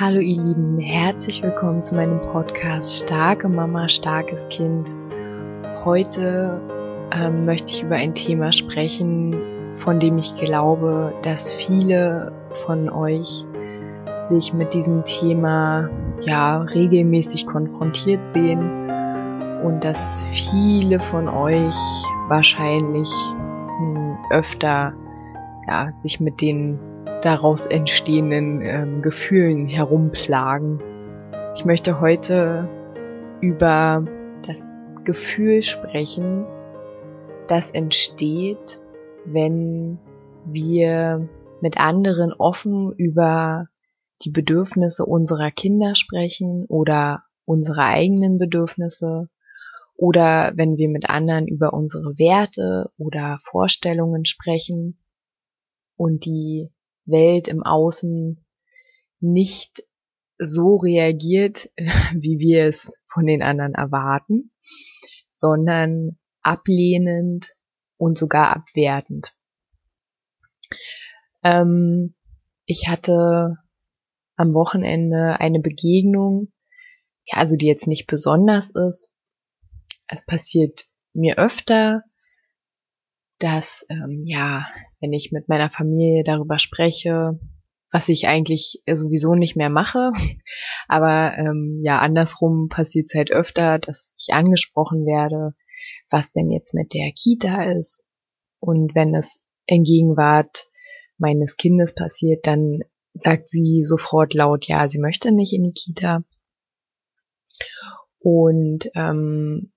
Hallo ihr Lieben, herzlich willkommen zu meinem Podcast Starke Mama, starkes Kind. Heute ähm, möchte ich über ein Thema sprechen, von dem ich glaube, dass viele von euch sich mit diesem Thema ja regelmäßig konfrontiert sehen und dass viele von euch wahrscheinlich mh, hm, öfter ja, sich mit den daraus entstehenden ähm, Gefühlen herumplagen. Ich möchte heute über das Gefühl sprechen, das entsteht, wenn wir mit anderen offen über die Bedürfnisse unserer Kinder sprechen oder unsere eigenen Bedürfnisse oder wenn wir mit anderen über unsere Werte oder Vorstellungen sprechen und die Welt im Außen nicht so reagiert, wie wir es von den anderen erwarten, sondern ablehnend und sogar abwertend. Ähm, ich hatte am Wochenende eine Begegnung, ja, also die jetzt nicht besonders ist. Es passiert mir öfter, dass ähm, ja, wenn ich mit meiner Familie darüber spreche, was ich eigentlich sowieso nicht mehr mache, aber ähm, ja, andersrum passiert es halt öfter, dass ich angesprochen werde, was denn jetzt mit der Kita ist. Und wenn es in Gegenwart meines Kindes passiert, dann sagt sie sofort laut, ja, sie möchte nicht in die Kita. Und ähm,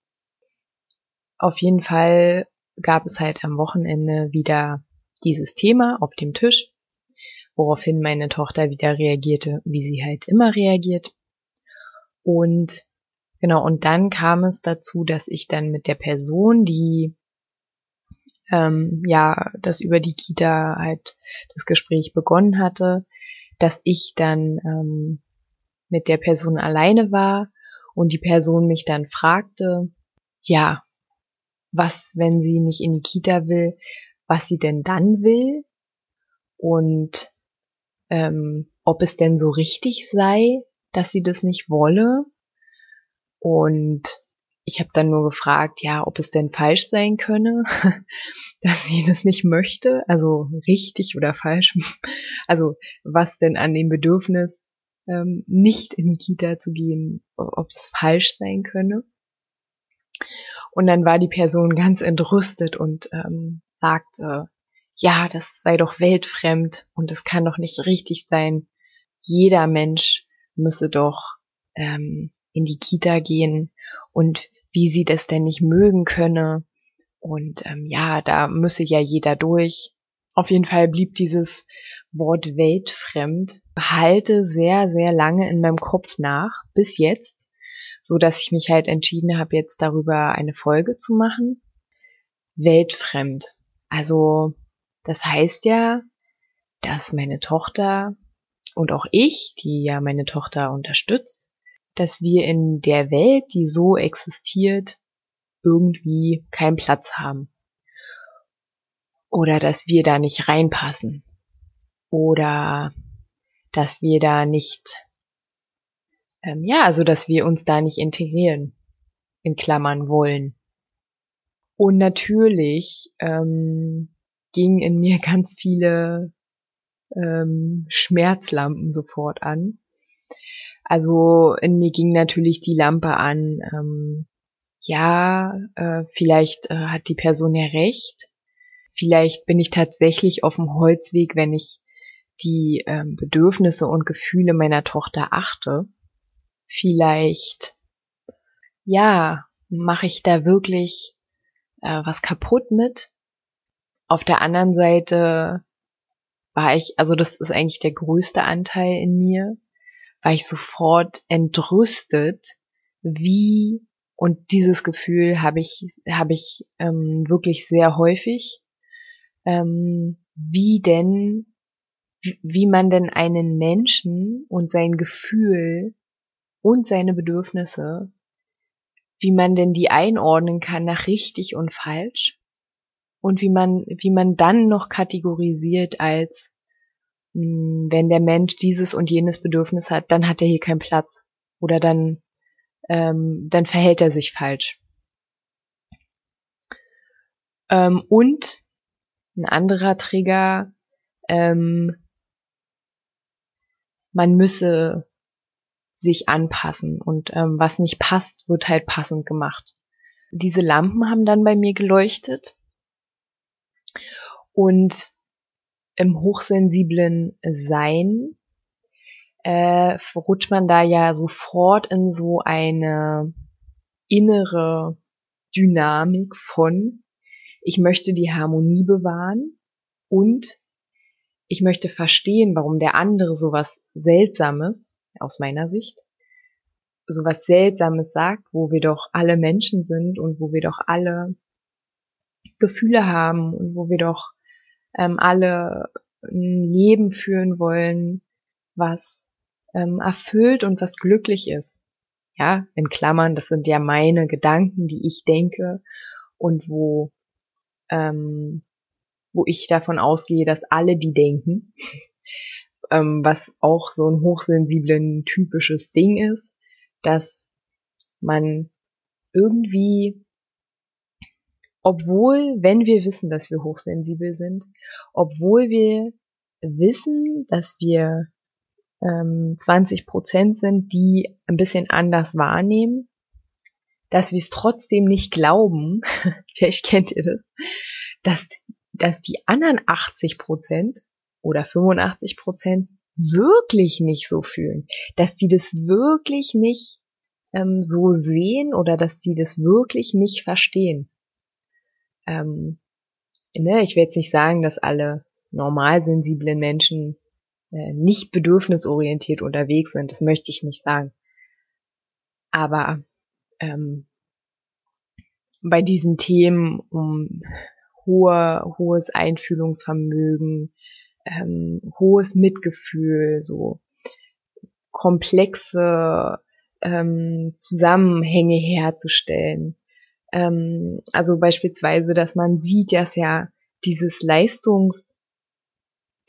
auf jeden Fall gab es halt am Wochenende wieder dieses Thema auf dem Tisch, woraufhin meine Tochter wieder reagierte, wie sie halt immer reagiert. Und genau, und dann kam es dazu, dass ich dann mit der Person, die ähm, ja das über die Kita halt das Gespräch begonnen hatte, dass ich dann ähm, mit der Person alleine war und die Person mich dann fragte, ja, was, wenn sie nicht in die Kita will, was sie denn dann will und ähm, ob es denn so richtig sei, dass sie das nicht wolle. Und ich habe dann nur gefragt, ja, ob es denn falsch sein könne, dass sie das nicht möchte, also richtig oder falsch. Also was denn an dem Bedürfnis, ähm, nicht in die Kita zu gehen, ob es falsch sein könne. Und dann war die Person ganz entrüstet und ähm, sagte, ja, das sei doch weltfremd und es kann doch nicht richtig sein. Jeder Mensch müsse doch ähm, in die Kita gehen und wie sie das denn nicht mögen könne. Und ähm, ja, da müsse ja jeder durch. Auf jeden Fall blieb dieses Wort weltfremd, halte sehr, sehr lange in meinem Kopf nach, bis jetzt so dass ich mich halt entschieden habe, jetzt darüber eine Folge zu machen. Weltfremd. Also das heißt ja, dass meine Tochter und auch ich, die ja meine Tochter unterstützt, dass wir in der Welt, die so existiert, irgendwie keinen Platz haben. Oder dass wir da nicht reinpassen. Oder dass wir da nicht ähm, ja, also dass wir uns da nicht integrieren, in Klammern wollen. Und natürlich ähm, gingen in mir ganz viele ähm, Schmerzlampen sofort an. Also in mir ging natürlich die Lampe an, ähm, ja, äh, vielleicht äh, hat die Person ja recht. Vielleicht bin ich tatsächlich auf dem Holzweg, wenn ich die ähm, Bedürfnisse und Gefühle meiner Tochter achte vielleicht, ja, mache ich da wirklich äh, was kaputt mit. Auf der anderen Seite war ich, also das ist eigentlich der größte Anteil in mir, war ich sofort entrüstet, wie und dieses Gefühl habe ich habe ich ähm, wirklich sehr häufig, ähm, wie denn wie man denn einen Menschen und sein Gefühl und seine Bedürfnisse, wie man denn die einordnen kann nach richtig und falsch und wie man, wie man dann noch kategorisiert als hm, wenn der Mensch dieses und jenes Bedürfnis hat, dann hat er hier keinen Platz oder dann, ähm, dann verhält er sich falsch. Ähm, und ein anderer Trigger, ähm, man müsse sich anpassen und ähm, was nicht passt, wird halt passend gemacht. Diese Lampen haben dann bei mir geleuchtet und im hochsensiblen Sein äh, rutscht man da ja sofort in so eine innere Dynamik von, ich möchte die Harmonie bewahren und ich möchte verstehen, warum der andere sowas Seltsames, aus meiner Sicht, sowas Seltsames sagt, wo wir doch alle Menschen sind und wo wir doch alle Gefühle haben und wo wir doch ähm, alle ein Leben führen wollen, was ähm, erfüllt und was glücklich ist. Ja, in Klammern, das sind ja meine Gedanken, die ich denke und wo, ähm, wo ich davon ausgehe, dass alle die denken, ähm, was auch so ein hochsensiblen typisches Ding ist, dass man irgendwie obwohl, wenn wir wissen, dass wir hochsensibel sind, obwohl wir wissen, dass wir ähm, 20 Prozent sind, die ein bisschen anders wahrnehmen, dass wir es trotzdem nicht glauben, vielleicht kennt ihr das, dass, dass die anderen 80 Prozent oder 85 Prozent wirklich nicht so fühlen, dass die das wirklich nicht ähm, so sehen oder dass die das wirklich nicht verstehen ähm, ne, ich will jetzt nicht sagen, dass alle normalsensiblen Menschen äh, nicht bedürfnisorientiert unterwegs sind. Das möchte ich nicht sagen. Aber ähm, bei diesen Themen um hohe, hohes Einfühlungsvermögen, ähm, hohes Mitgefühl, so komplexe ähm, Zusammenhänge herzustellen, ähm, also beispielsweise, dass man sieht, dass ja dieses Leistungs,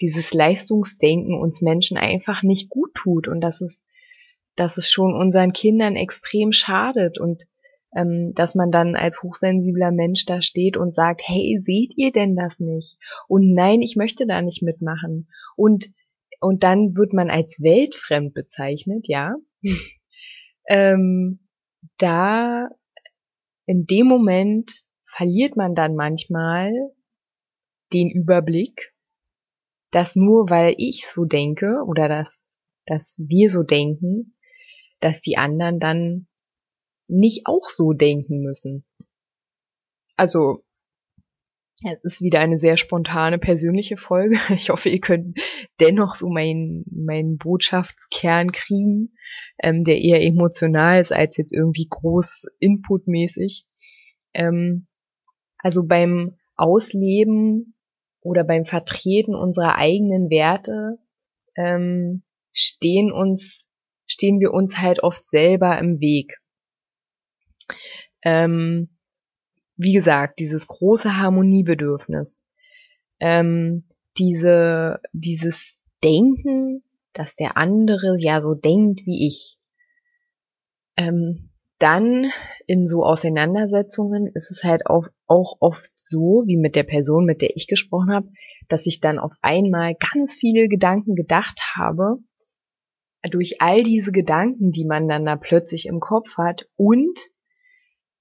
dieses Leistungsdenken uns Menschen einfach nicht gut tut und dass es, dass es schon unseren Kindern extrem schadet und dass man dann als hochsensibler Mensch da steht und sagt, hey, seht ihr denn das nicht? Und nein, ich möchte da nicht mitmachen. Und, und dann wird man als weltfremd bezeichnet, ja. ähm, da in dem Moment verliert man dann manchmal den Überblick, dass nur weil ich so denke oder dass, dass wir so denken, dass die anderen dann nicht auch so denken müssen. Also es ist wieder eine sehr spontane persönliche Folge. Ich hoffe, ihr könnt dennoch so meinen meinen Botschaftskern kriegen, ähm, der eher emotional ist als jetzt irgendwie groß inputmäßig. Ähm, also beim Ausleben oder beim Vertreten unserer eigenen Werte ähm, stehen uns stehen wir uns halt oft selber im Weg. Ähm, wie gesagt, dieses große Harmoniebedürfnis, ähm, diese, dieses Denken, dass der andere ja so denkt wie ich. Ähm, dann in so Auseinandersetzungen ist es halt auch, auch oft so, wie mit der Person, mit der ich gesprochen habe, dass ich dann auf einmal ganz viele Gedanken gedacht habe, durch all diese Gedanken, die man dann da plötzlich im Kopf hat und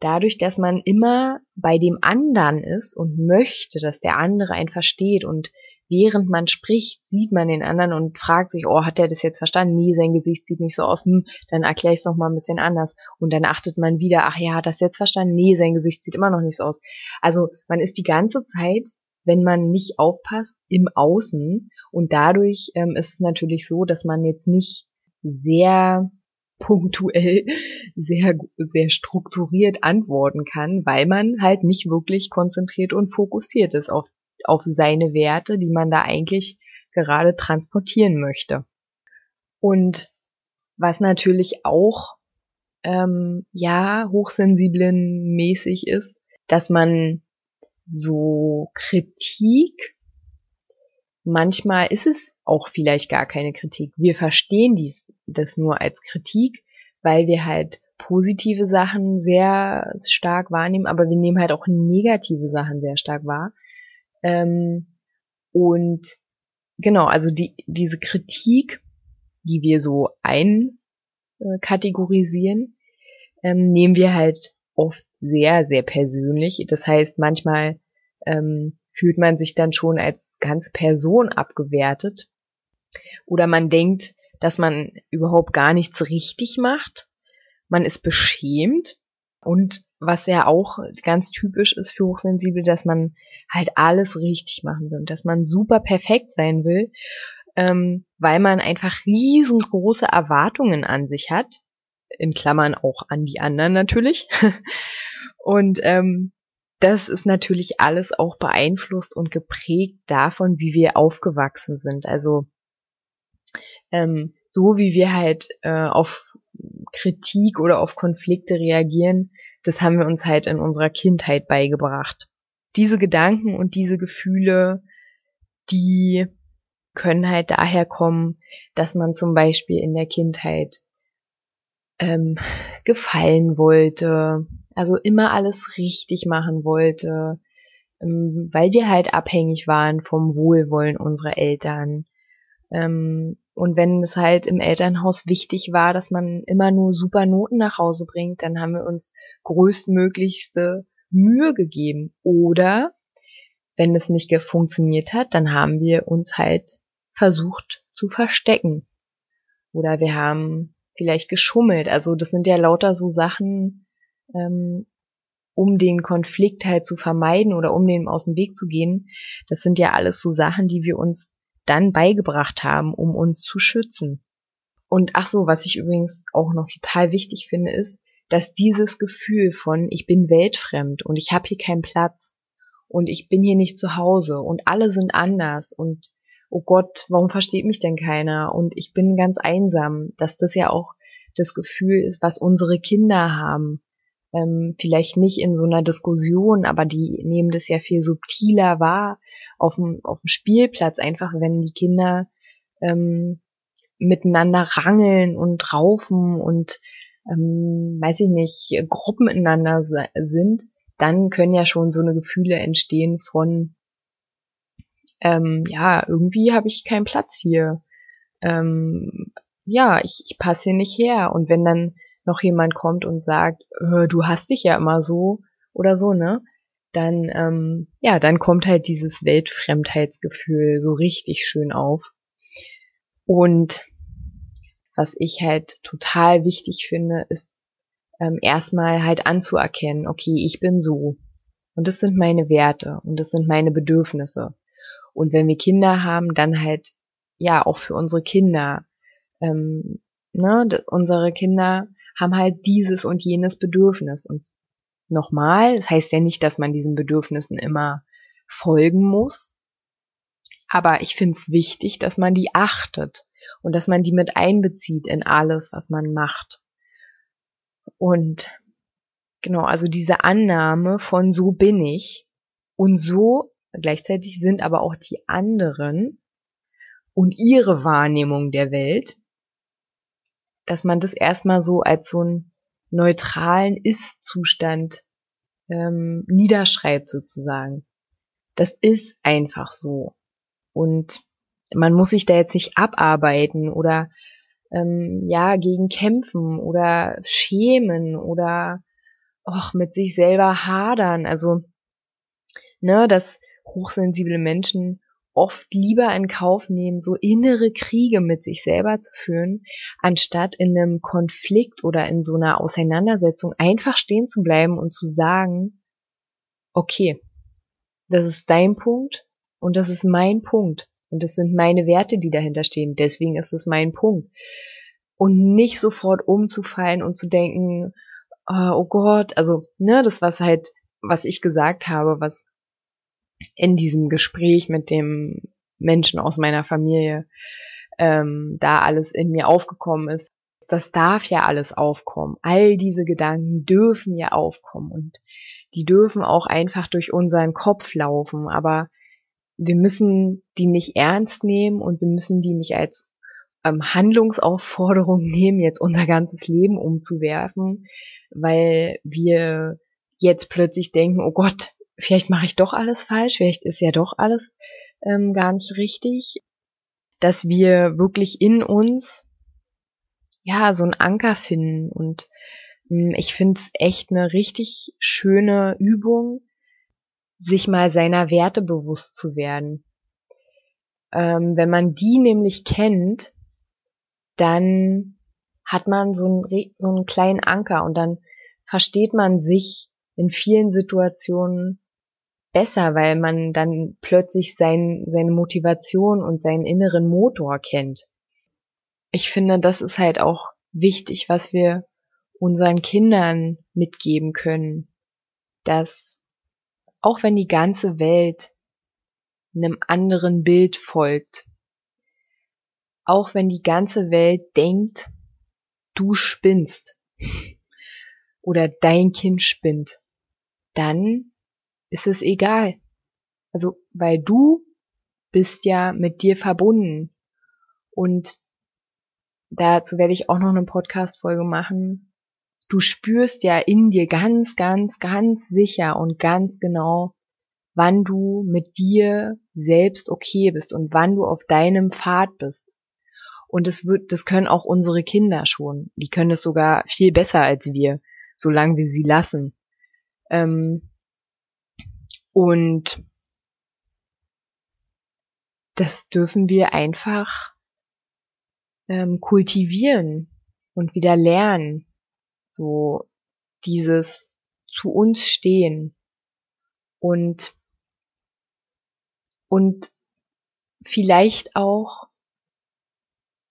dadurch, dass man immer bei dem anderen ist und möchte, dass der andere einen versteht und während man spricht, sieht man den anderen und fragt sich, oh, hat der das jetzt verstanden? Nee, sein Gesicht sieht nicht so aus. Hm, dann erkläre ich es nochmal ein bisschen anders. Und dann achtet man wieder, ach ja, hat das jetzt verstanden? Nee, sein Gesicht sieht immer noch nicht so aus. Also man ist die ganze Zeit, wenn man nicht aufpasst, im Außen. Und dadurch ähm, ist es natürlich so, dass man jetzt nicht sehr punktuell sehr, sehr strukturiert antworten kann, weil man halt nicht wirklich konzentriert und fokussiert ist auf, auf seine Werte, die man da eigentlich gerade transportieren möchte. Und was natürlich auch ähm, ja hochsensiblen mäßig ist, dass man so Kritik manchmal ist es auch vielleicht gar keine Kritik. Wir verstehen dies, das nur als Kritik, weil wir halt positive Sachen sehr stark wahrnehmen, aber wir nehmen halt auch negative Sachen sehr stark wahr. Ähm, und genau, also die, diese Kritik, die wir so einkategorisieren, ähm, nehmen wir halt oft sehr, sehr persönlich. Das heißt, manchmal ähm, fühlt man sich dann schon als ganze Person abgewertet. Oder man denkt, dass man überhaupt gar nichts richtig macht. Man ist beschämt. Und was ja auch ganz typisch ist für Hochsensible, dass man halt alles richtig machen will und dass man super perfekt sein will, ähm, weil man einfach riesengroße Erwartungen an sich hat, in Klammern auch an die anderen natürlich. und ähm, das ist natürlich alles auch beeinflusst und geprägt davon, wie wir aufgewachsen sind. Also ähm, so wie wir halt äh, auf Kritik oder auf Konflikte reagieren, das haben wir uns halt in unserer Kindheit beigebracht. Diese Gedanken und diese Gefühle, die können halt daher kommen, dass man zum Beispiel in der Kindheit ähm, gefallen wollte, also immer alles richtig machen wollte, ähm, weil wir halt abhängig waren vom Wohlwollen unserer Eltern. Ähm, und wenn es halt im Elternhaus wichtig war, dass man immer nur super Noten nach Hause bringt, dann haben wir uns größtmöglichste Mühe gegeben. Oder wenn es nicht funktioniert hat, dann haben wir uns halt versucht zu verstecken. Oder wir haben vielleicht geschummelt. Also das sind ja lauter so Sachen, ähm, um den Konflikt halt zu vermeiden oder um dem aus dem Weg zu gehen. Das sind ja alles so Sachen, die wir uns dann beigebracht haben, um uns zu schützen. Und ach so, was ich übrigens auch noch total wichtig finde, ist, dass dieses Gefühl von ich bin weltfremd und ich habe hier keinen Platz und ich bin hier nicht zu Hause und alle sind anders und oh Gott, warum versteht mich denn keiner und ich bin ganz einsam, dass das ja auch das Gefühl ist, was unsere Kinder haben. Ähm, vielleicht nicht in so einer Diskussion, aber die nehmen das ja viel subtiler wahr auf dem, auf dem Spielplatz, einfach wenn die Kinder ähm, miteinander rangeln und raufen und ähm, weiß ich nicht, Gruppen ineinander sind, dann können ja schon so eine Gefühle entstehen von ähm, ja, irgendwie habe ich keinen Platz hier. Ähm, ja, ich, ich passe hier nicht her. Und wenn dann noch jemand kommt und sagt, du hast dich ja immer so oder so, ne? Dann, ähm, ja, dann kommt halt dieses Weltfremdheitsgefühl so richtig schön auf. Und was ich halt total wichtig finde, ist ähm, erstmal halt anzuerkennen, okay, ich bin so. Und das sind meine Werte und das sind meine Bedürfnisse. Und wenn wir Kinder haben, dann halt ja auch für unsere Kinder. Ähm, ne, unsere Kinder haben halt dieses und jenes Bedürfnis. Und nochmal, das heißt ja nicht, dass man diesen Bedürfnissen immer folgen muss. Aber ich finde es wichtig, dass man die achtet und dass man die mit einbezieht in alles, was man macht. Und genau, also diese Annahme von so bin ich und so Gleichzeitig sind aber auch die anderen und ihre Wahrnehmung der Welt, dass man das erstmal so als so einen neutralen Ist-Zustand ähm, niederschreibt sozusagen. Das ist einfach so. Und man muss sich da jetzt nicht abarbeiten oder ähm, ja gegen kämpfen oder schämen oder auch mit sich selber hadern. Also ne, das hochsensible Menschen oft lieber in Kauf nehmen, so innere Kriege mit sich selber zu führen, anstatt in einem Konflikt oder in so einer Auseinandersetzung einfach stehen zu bleiben und zu sagen, okay, das ist dein Punkt und das ist mein Punkt und das sind meine Werte, die dahinter stehen, deswegen ist es mein Punkt. Und nicht sofort umzufallen und zu denken, oh, Gott, also, ne, das was halt, was ich gesagt habe, was in diesem Gespräch mit dem Menschen aus meiner Familie ähm, da alles in mir aufgekommen ist. Das darf ja alles aufkommen. All diese Gedanken dürfen ja aufkommen und die dürfen auch einfach durch unseren Kopf laufen. Aber wir müssen die nicht ernst nehmen und wir müssen die nicht als ähm, Handlungsaufforderung nehmen, jetzt unser ganzes Leben umzuwerfen, weil wir jetzt plötzlich denken, oh Gott, vielleicht mache ich doch alles falsch, vielleicht ist ja doch alles ähm, gar nicht richtig, dass wir wirklich in uns ja so einen Anker finden und ähm, ich finde es echt eine richtig schöne Übung, sich mal seiner Werte bewusst zu werden. Ähm, wenn man die nämlich kennt, dann hat man so einen, so einen kleinen Anker und dann versteht man sich in vielen Situationen besser, weil man dann plötzlich sein, seine Motivation und seinen inneren Motor kennt. Ich finde, das ist halt auch wichtig, was wir unseren Kindern mitgeben können, dass auch wenn die ganze Welt einem anderen Bild folgt, auch wenn die ganze Welt denkt, du spinnst oder dein Kind spinnt, dann ist es egal. Also, weil du bist ja mit dir verbunden. Und dazu werde ich auch noch eine Podcast-Folge machen. Du spürst ja in dir ganz, ganz, ganz sicher und ganz genau, wann du mit dir selbst okay bist und wann du auf deinem Pfad bist. Und das wird, das können auch unsere Kinder schon. Die können es sogar viel besser als wir, solange wir sie lassen. Ähm, und das dürfen wir einfach ähm, kultivieren und wieder lernen. So dieses zu uns stehen und und vielleicht auch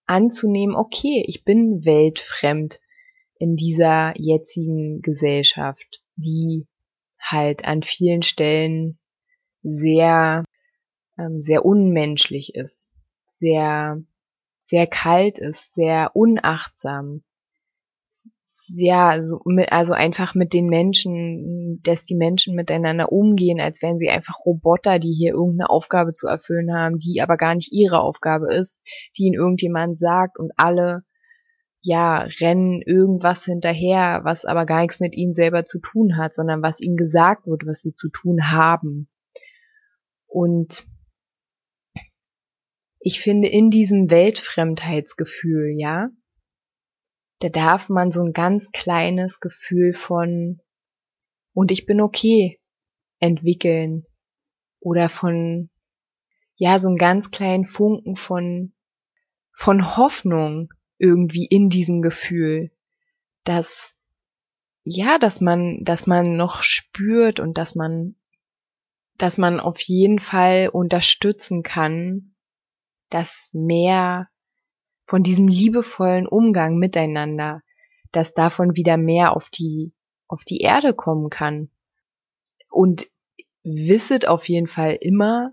anzunehmen, okay, ich bin weltfremd in dieser jetzigen Gesellschaft, die halt an vielen Stellen sehr, ähm, sehr unmenschlich ist, sehr, sehr kalt ist, sehr unachtsam. Ja, so mit, also einfach mit den Menschen, dass die Menschen miteinander umgehen, als wären sie einfach Roboter, die hier irgendeine Aufgabe zu erfüllen haben, die aber gar nicht ihre Aufgabe ist, die ihnen irgendjemand sagt und alle ja, rennen irgendwas hinterher, was aber gar nichts mit ihnen selber zu tun hat, sondern was ihnen gesagt wird, was sie zu tun haben. Und ich finde, in diesem Weltfremdheitsgefühl, ja, da darf man so ein ganz kleines Gefühl von und ich bin okay entwickeln oder von ja, so einen ganz kleinen Funken von von Hoffnung, irgendwie in diesem Gefühl, dass ja, dass man, dass man noch spürt und dass man, dass man auf jeden Fall unterstützen kann, dass mehr von diesem liebevollen Umgang miteinander, dass davon wieder mehr auf die, auf die Erde kommen kann. Und wisset auf jeden Fall immer,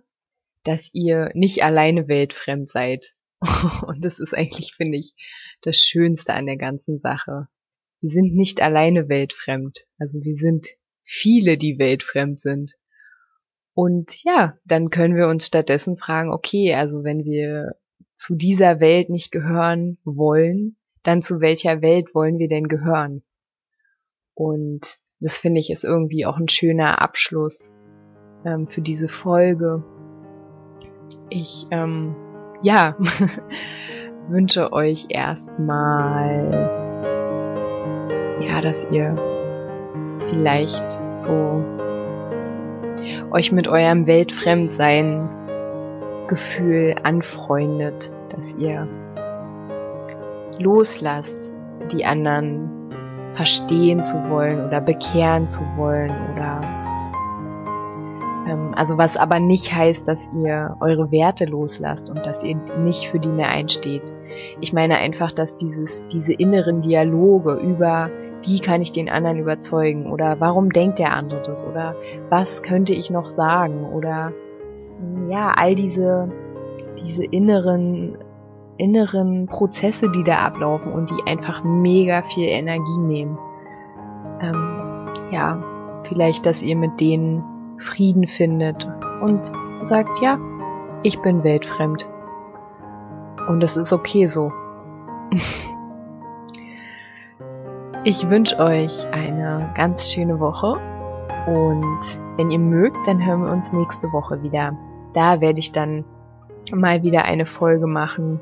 dass ihr nicht alleine weltfremd seid. Und das ist eigentlich, finde ich, das Schönste an der ganzen Sache. Wir sind nicht alleine weltfremd. Also wir sind viele, die weltfremd sind. Und ja, dann können wir uns stattdessen fragen, okay, also wenn wir zu dieser Welt nicht gehören wollen, dann zu welcher Welt wollen wir denn gehören? Und das finde ich ist irgendwie auch ein schöner Abschluss ähm, für diese Folge. Ich ähm, ja, wünsche euch erstmal, ja, dass ihr vielleicht so euch mit eurem Weltfremdsein Gefühl anfreundet, dass ihr loslasst, die anderen verstehen zu wollen oder bekehren zu wollen oder also was aber nicht heißt, dass ihr eure Werte loslasst und dass ihr nicht für die mehr einsteht. Ich meine einfach, dass dieses, diese inneren Dialoge über wie kann ich den anderen überzeugen oder warum denkt der andere das oder was könnte ich noch sagen oder ja, all diese, diese inneren, inneren Prozesse, die da ablaufen und die einfach mega viel Energie nehmen. Ähm, ja, vielleicht, dass ihr mit denen Frieden findet und sagt, ja, ich bin weltfremd. Und es ist okay so. Ich wünsche euch eine ganz schöne Woche und wenn ihr mögt, dann hören wir uns nächste Woche wieder. Da werde ich dann mal wieder eine Folge machen,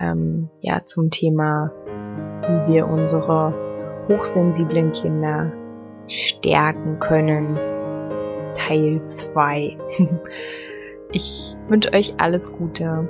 ähm, ja, zum Thema, wie wir unsere hochsensiblen Kinder stärken können. Teil 2. Ich wünsche euch alles Gute